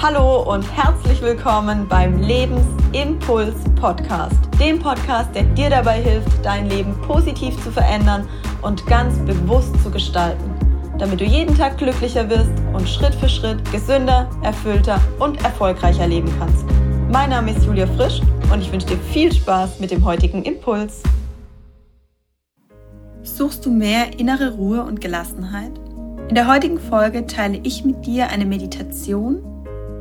Hallo und herzlich willkommen beim Lebensimpuls Podcast, dem Podcast, der dir dabei hilft, dein Leben positiv zu verändern und ganz bewusst zu gestalten, damit du jeden Tag glücklicher wirst und Schritt für Schritt gesünder, erfüllter und erfolgreicher leben kannst. Mein Name ist Julia Frisch und ich wünsche dir viel Spaß mit dem heutigen Impuls. Suchst du mehr innere Ruhe und Gelassenheit? In der heutigen Folge teile ich mit dir eine Meditation,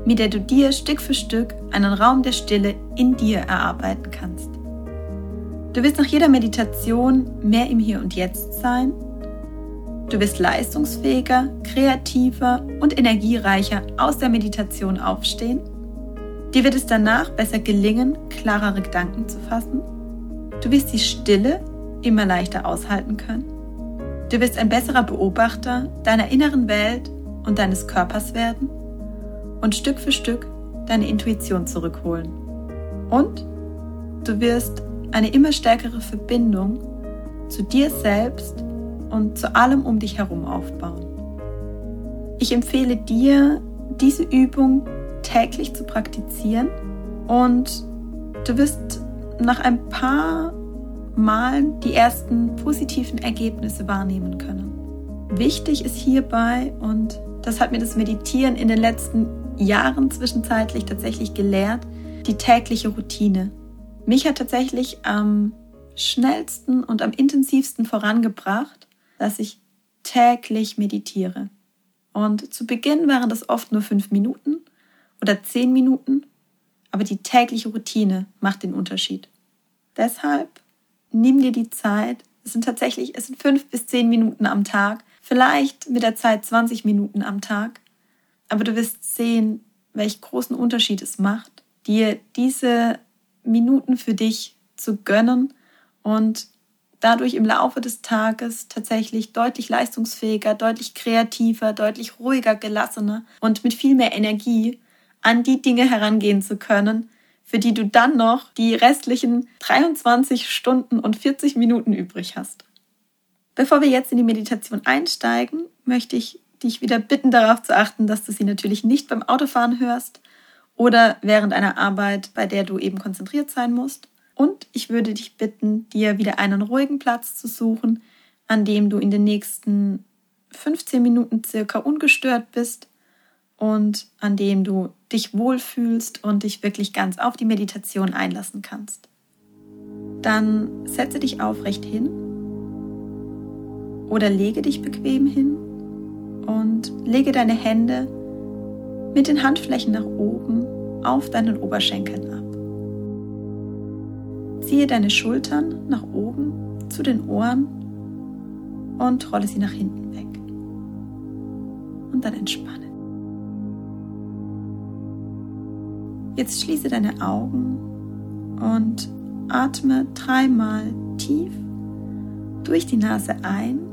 mit der du dir Stück für Stück einen Raum der Stille in dir erarbeiten kannst. Du wirst nach jeder Meditation mehr im Hier und Jetzt sein. Du wirst leistungsfähiger, kreativer und energiereicher aus der Meditation aufstehen. Dir wird es danach besser gelingen, klarere Gedanken zu fassen. Du wirst die Stille immer leichter aushalten können. Du wirst ein besserer Beobachter deiner inneren Welt und deines Körpers werden und Stück für Stück deine Intuition zurückholen. Und du wirst eine immer stärkere Verbindung zu dir selbst und zu allem um dich herum aufbauen. Ich empfehle dir, diese Übung täglich zu praktizieren und du wirst nach ein paar Malen die ersten positiven Ergebnisse wahrnehmen können. Wichtig ist hierbei, und das hat mir das Meditieren in den letzten Jahren zwischenzeitlich tatsächlich gelehrt, die tägliche Routine. Mich hat tatsächlich am schnellsten und am intensivsten vorangebracht, dass ich täglich meditiere. Und zu Beginn waren das oft nur fünf Minuten oder zehn Minuten, aber die tägliche Routine macht den Unterschied. Deshalb nimm dir die Zeit. Es sind tatsächlich, es sind fünf bis zehn Minuten am Tag, vielleicht mit der Zeit 20 Minuten am Tag. Aber du wirst sehen, welch großen Unterschied es macht, dir diese Minuten für dich zu gönnen und dadurch im Laufe des Tages tatsächlich deutlich leistungsfähiger, deutlich kreativer, deutlich ruhiger, gelassener und mit viel mehr Energie an die Dinge herangehen zu können, für die du dann noch die restlichen 23 Stunden und 40 Minuten übrig hast. Bevor wir jetzt in die Meditation einsteigen, möchte ich dich wieder bitten, darauf zu achten, dass du sie natürlich nicht beim Autofahren hörst oder während einer Arbeit, bei der du eben konzentriert sein musst. Und ich würde dich bitten, dir wieder einen ruhigen Platz zu suchen, an dem du in den nächsten 15 Minuten circa ungestört bist und an dem du dich wohlfühlst und dich wirklich ganz auf die Meditation einlassen kannst. Dann setze dich aufrecht hin oder lege dich bequem hin und lege deine Hände mit den Handflächen nach oben auf deinen Oberschenkeln ab. Ziehe deine Schultern nach oben zu den Ohren und rolle sie nach hinten weg. Und dann entspanne. Jetzt schließe deine Augen und atme dreimal tief durch die Nase ein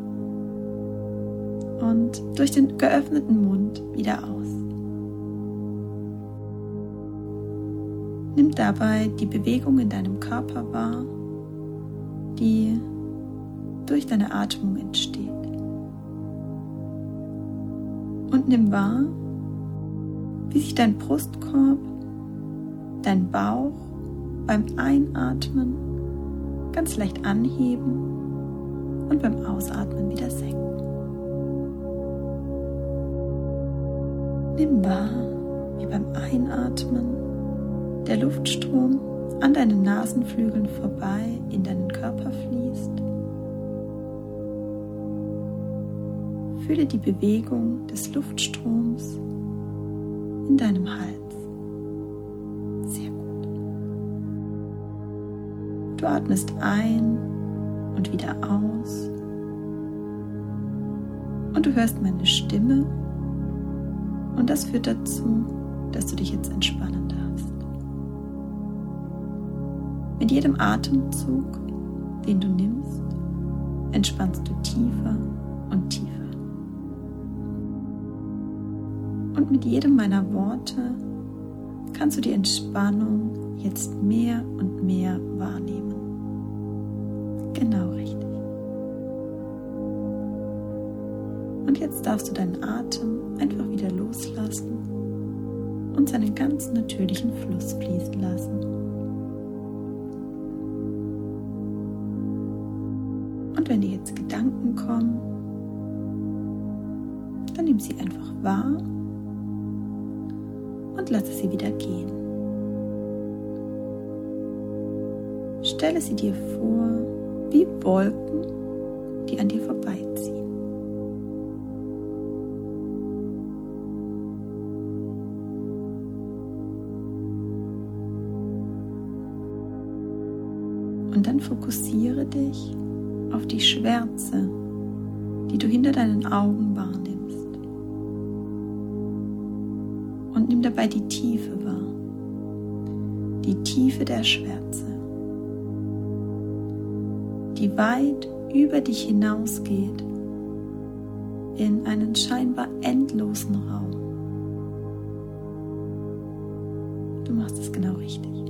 und durch den geöffneten Mund wieder aus. Nimm dabei die Bewegung in deinem Körper wahr, die durch deine Atmung entsteht. Und nimm wahr, wie sich dein Brustkorb dein Bauch beim Einatmen ganz leicht anheben und beim Ausatmen wieder senken. Nimm wahr, wie beim Einatmen der Luftstrom an deinen Nasenflügeln vorbei in deinen Körper fließt. Fühle die Bewegung des Luftstroms in deinem Hals. Du atmest ein und wieder aus. Und du hörst meine Stimme. Und das führt dazu, dass du dich jetzt entspannen darfst. Mit jedem Atemzug, den du nimmst, entspannst du tiefer und tiefer. Und mit jedem meiner Worte kannst du die Entspannung jetzt mehr und mehr wahrnehmen. Genau richtig. Und jetzt darfst du deinen Atem einfach wieder loslassen und seinen ganz natürlichen Fluss fließen lassen. Und wenn dir jetzt Gedanken kommen, dann nimm sie einfach wahr und lasse sie wieder gehen. Stelle sie dir vor wie Wolken, die Schwärze, die du hinter deinen Augen wahrnimmst. Und nimm dabei die Tiefe wahr, die Tiefe der Schwärze, die weit über dich hinausgeht in einen scheinbar endlosen Raum. Du machst es genau richtig.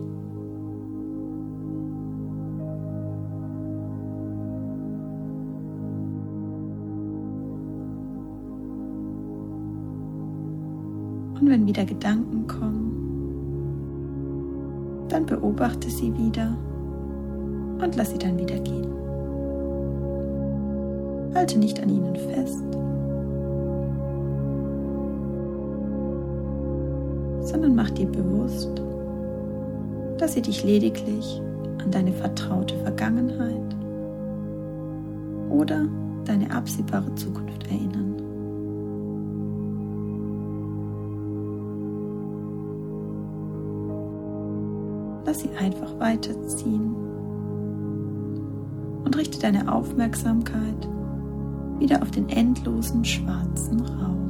Wenn wieder Gedanken kommen, dann beobachte sie wieder und lass sie dann wieder gehen. Halte nicht an ihnen fest, sondern mach dir bewusst, dass sie dich lediglich an deine vertraute Vergangenheit oder deine absehbare Zukunft erinnern. Lass sie einfach weiterziehen und richte deine Aufmerksamkeit wieder auf den endlosen schwarzen Raum.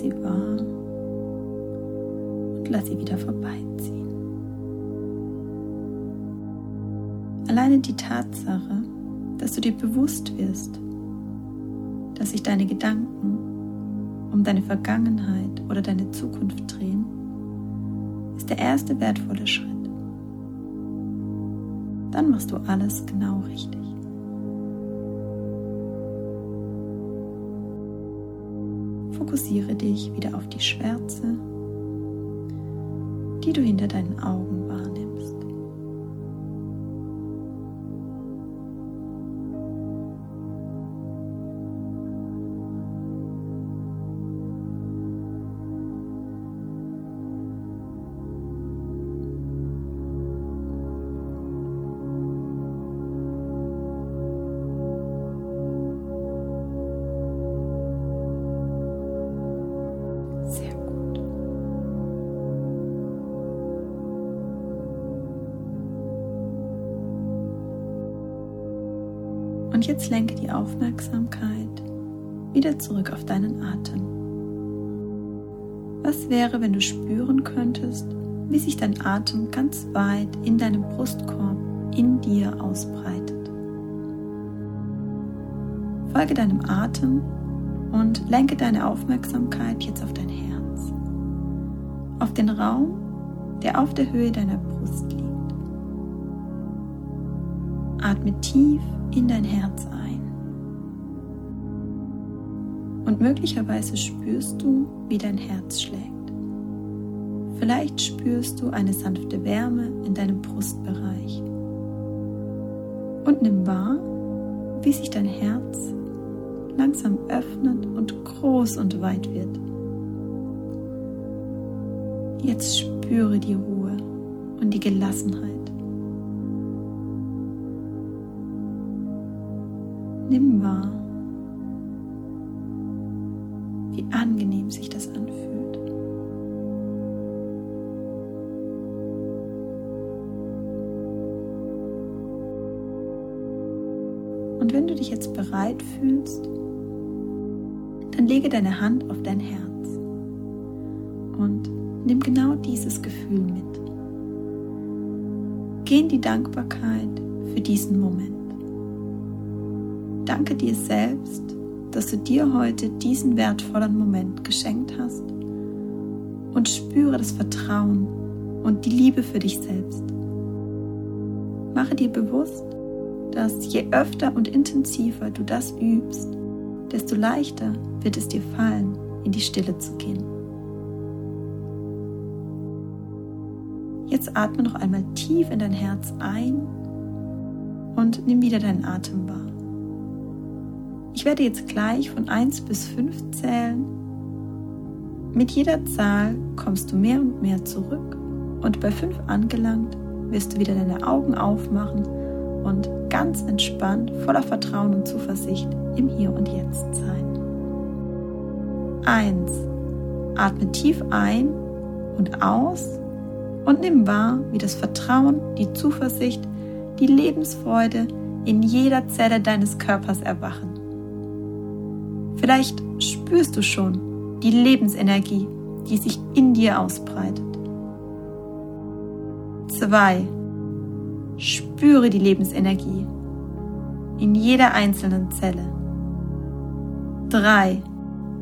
Sie wahr und lass sie wieder vorbeiziehen. Alleine die Tatsache, dass du dir bewusst wirst, dass sich deine Gedanken um deine Vergangenheit oder deine Zukunft drehen, ist der erste wertvolle Schritt. Dann machst du alles genau richtig. Fokussiere dich wieder auf die Schwärze, die du hinter deinen Augen wahrnimmst. Und jetzt lenke die Aufmerksamkeit wieder zurück auf deinen Atem. Was wäre, wenn du spüren könntest, wie sich dein Atem ganz weit in deinem Brustkorb in dir ausbreitet? Folge deinem Atem und lenke deine Aufmerksamkeit jetzt auf dein Herz, auf den Raum, der auf der Höhe deiner Brust liegt. Atme tief in dein Herz ein. Und möglicherweise spürst du, wie dein Herz schlägt. Vielleicht spürst du eine sanfte Wärme in deinem Brustbereich. Und nimm wahr, wie sich dein Herz langsam öffnet und groß und weit wird. Jetzt spüre die Ruhe und die Gelassenheit. Nimm wahr, wie angenehm sich das anfühlt. Und wenn du dich jetzt bereit fühlst, dann lege deine Hand auf dein Herz und nimm genau dieses Gefühl mit. Geh in die Dankbarkeit für diesen Moment. Danke dir selbst, dass du dir heute diesen wertvollen Moment geschenkt hast und spüre das Vertrauen und die Liebe für dich selbst. Mache dir bewusst, dass je öfter und intensiver du das übst, desto leichter wird es dir fallen, in die Stille zu gehen. Jetzt atme noch einmal tief in dein Herz ein und nimm wieder deinen Atem wahr. Ich werde jetzt gleich von 1 bis 5 zählen. Mit jeder Zahl kommst du mehr und mehr zurück und bei 5 angelangt wirst du wieder deine Augen aufmachen und ganz entspannt, voller Vertrauen und Zuversicht im Hier und Jetzt sein. 1. Atme tief ein und aus und nimm wahr, wie das Vertrauen, die Zuversicht, die Lebensfreude in jeder Zelle deines Körpers erwachen. Vielleicht spürst du schon die Lebensenergie, die sich in dir ausbreitet. 2. Spüre die Lebensenergie in jeder einzelnen Zelle. 3.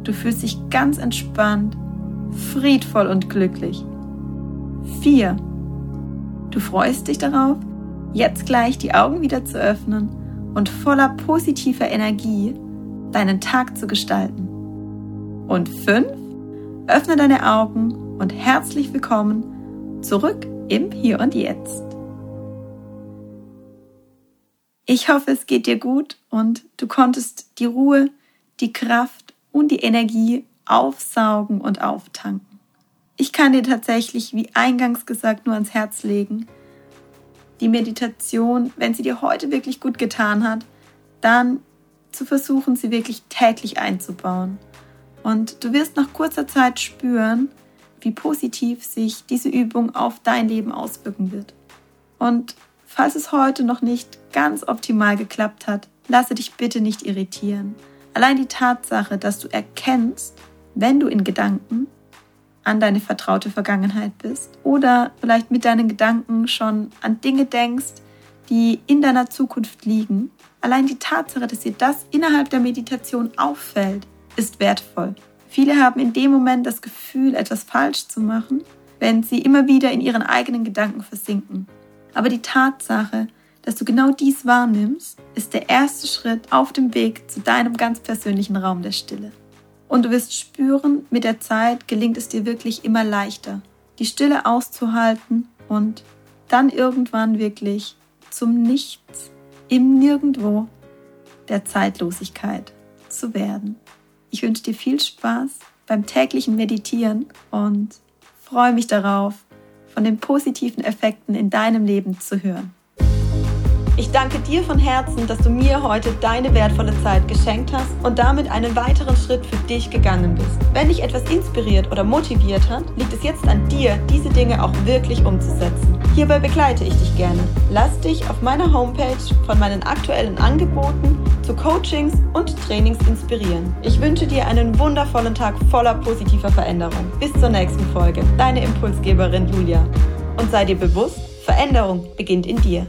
Du fühlst dich ganz entspannt, friedvoll und glücklich. 4. Du freust dich darauf, jetzt gleich die Augen wieder zu öffnen und voller positiver Energie deinen Tag zu gestalten. Und fünf, öffne deine Augen und herzlich willkommen zurück im Hier und Jetzt. Ich hoffe, es geht dir gut und du konntest die Ruhe, die Kraft und die Energie aufsaugen und auftanken. Ich kann dir tatsächlich, wie eingangs gesagt, nur ans Herz legen, die Meditation, wenn sie dir heute wirklich gut getan hat, dann zu versuchen, sie wirklich täglich einzubauen. Und du wirst nach kurzer Zeit spüren, wie positiv sich diese Übung auf dein Leben auswirken wird. Und falls es heute noch nicht ganz optimal geklappt hat, lasse dich bitte nicht irritieren. Allein die Tatsache, dass du erkennst, wenn du in Gedanken an deine vertraute Vergangenheit bist oder vielleicht mit deinen Gedanken schon an Dinge denkst, die in deiner Zukunft liegen, Allein die Tatsache, dass dir das innerhalb der Meditation auffällt, ist wertvoll. Viele haben in dem Moment das Gefühl, etwas falsch zu machen, wenn sie immer wieder in ihren eigenen Gedanken versinken. Aber die Tatsache, dass du genau dies wahrnimmst, ist der erste Schritt auf dem Weg zu deinem ganz persönlichen Raum der Stille. Und du wirst spüren, mit der Zeit gelingt es dir wirklich immer leichter, die Stille auszuhalten und dann irgendwann wirklich zum Nichts im Nirgendwo der Zeitlosigkeit zu werden. Ich wünsche dir viel Spaß beim täglichen Meditieren und freue mich darauf, von den positiven Effekten in deinem Leben zu hören. Ich danke dir von Herzen, dass du mir heute deine wertvolle Zeit geschenkt hast und damit einen weiteren Schritt für dich gegangen bist. Wenn dich etwas inspiriert oder motiviert hat, liegt es jetzt an dir, diese Dinge auch wirklich umzusetzen. Hierbei begleite ich dich gerne. Lass dich auf meiner Homepage von meinen aktuellen Angeboten zu Coachings und Trainings inspirieren. Ich wünsche dir einen wundervollen Tag voller positiver Veränderung. Bis zur nächsten Folge. Deine Impulsgeberin Julia. Und sei dir bewusst, Veränderung beginnt in dir.